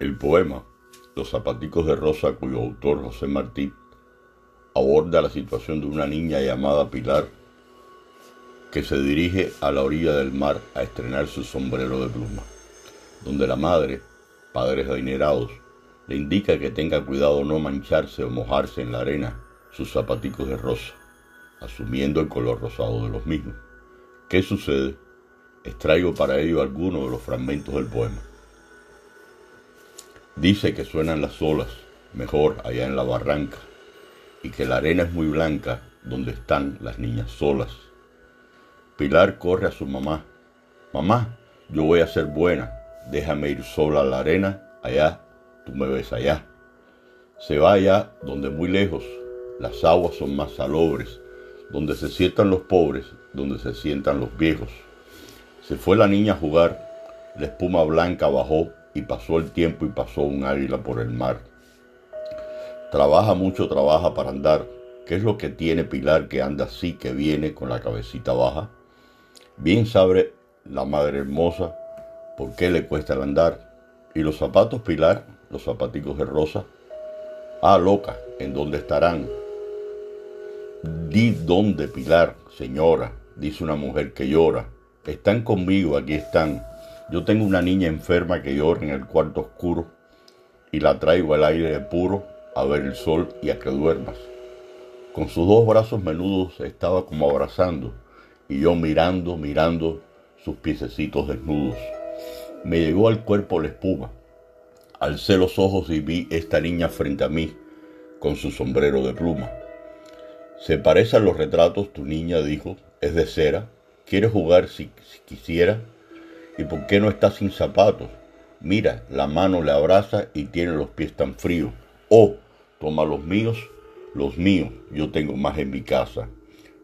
El poema Los zapaticos de rosa, cuyo autor José Martí aborda la situación de una niña llamada Pilar que se dirige a la orilla del mar a estrenar su sombrero de pluma, donde la madre, padres adinerados, le indica que tenga cuidado no mancharse o mojarse en la arena sus zapaticos de rosa, asumiendo el color rosado de los mismos. ¿Qué sucede? Extraigo para ello algunos de los fragmentos del poema. Dice que suenan las olas, mejor allá en la barranca, y que la arena es muy blanca donde están las niñas solas. Pilar corre a su mamá. Mamá, yo voy a ser buena, déjame ir sola a la arena, allá, tú me ves allá. Se va allá donde muy lejos las aguas son más salobres, donde se sientan los pobres, donde se sientan los viejos. Se fue la niña a jugar, la espuma blanca bajó y pasó el tiempo y pasó un águila por el mar. Trabaja mucho, trabaja para andar. ¿Qué es lo que tiene Pilar que anda así, que viene con la cabecita baja? Bien sabe la madre hermosa por qué le cuesta el andar. ¿Y los zapatos Pilar, los zapaticos de rosa? Ah, loca, ¿en dónde estarán? Di dónde, Pilar, señora, dice una mujer que llora. Están conmigo, aquí están. Yo tengo una niña enferma que llora en el cuarto oscuro y la traigo al aire puro a ver el sol y a que duermas. Con sus dos brazos menudos estaba como abrazando y yo mirando, mirando sus piececitos desnudos. Me llegó al cuerpo la espuma. Alcé los ojos y vi esta niña frente a mí con su sombrero de pluma. Se parece a los retratos, tu niña dijo, es de cera. ¿Quieres jugar si, si quisiera? ¿Y por qué no está sin zapatos? Mira, la mano le abraza y tiene los pies tan fríos. Oh, toma los míos, los míos, yo tengo más en mi casa.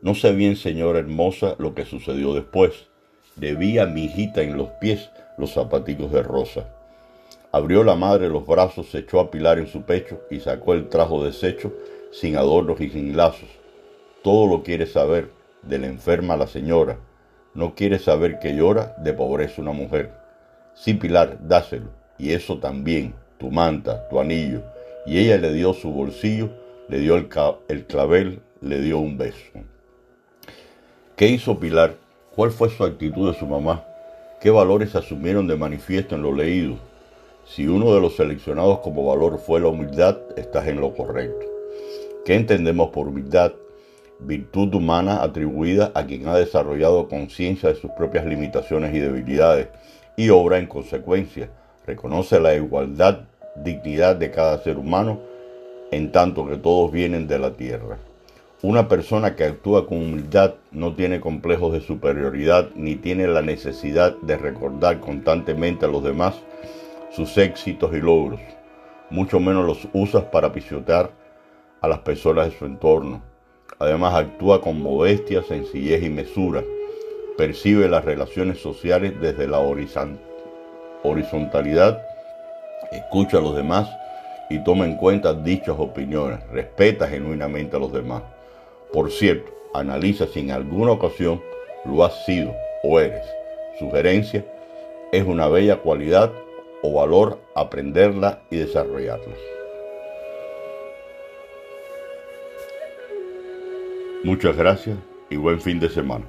No sé bien, señora hermosa, lo que sucedió después. Debía a mi hijita en los pies los zapaticos de rosa. Abrió la madre los brazos, se echó a Pilar en su pecho y sacó el trajo deshecho, sin adornos y sin lazos. Todo lo quiere saber, de la enferma la señora, no quiere saber que llora de pobreza una mujer. Sí, Pilar, dáselo. Y eso también, tu manta, tu anillo. Y ella le dio su bolsillo, le dio el, el clavel, le dio un beso. ¿Qué hizo Pilar? ¿Cuál fue su actitud de su mamá? ¿Qué valores asumieron de manifiesto en lo leído? Si uno de los seleccionados como valor fue la humildad, estás en lo correcto. ¿Qué entendemos por humildad? Virtud humana atribuida a quien ha desarrollado conciencia de sus propias limitaciones y debilidades y obra en consecuencia. Reconoce la igualdad, dignidad de cada ser humano en tanto que todos vienen de la tierra. Una persona que actúa con humildad no tiene complejos de superioridad ni tiene la necesidad de recordar constantemente a los demás sus éxitos y logros, mucho menos los usa para pisotear a las personas de su entorno Además actúa con modestia, sencillez y mesura. Percibe las relaciones sociales desde la horizontalidad, escucha a los demás y toma en cuenta dichas opiniones. Respeta genuinamente a los demás. Por cierto, analiza si en alguna ocasión lo has sido o eres. Sugerencia, es una bella cualidad o valor aprenderla y desarrollarla. Muchas gracias y buen fin de semana.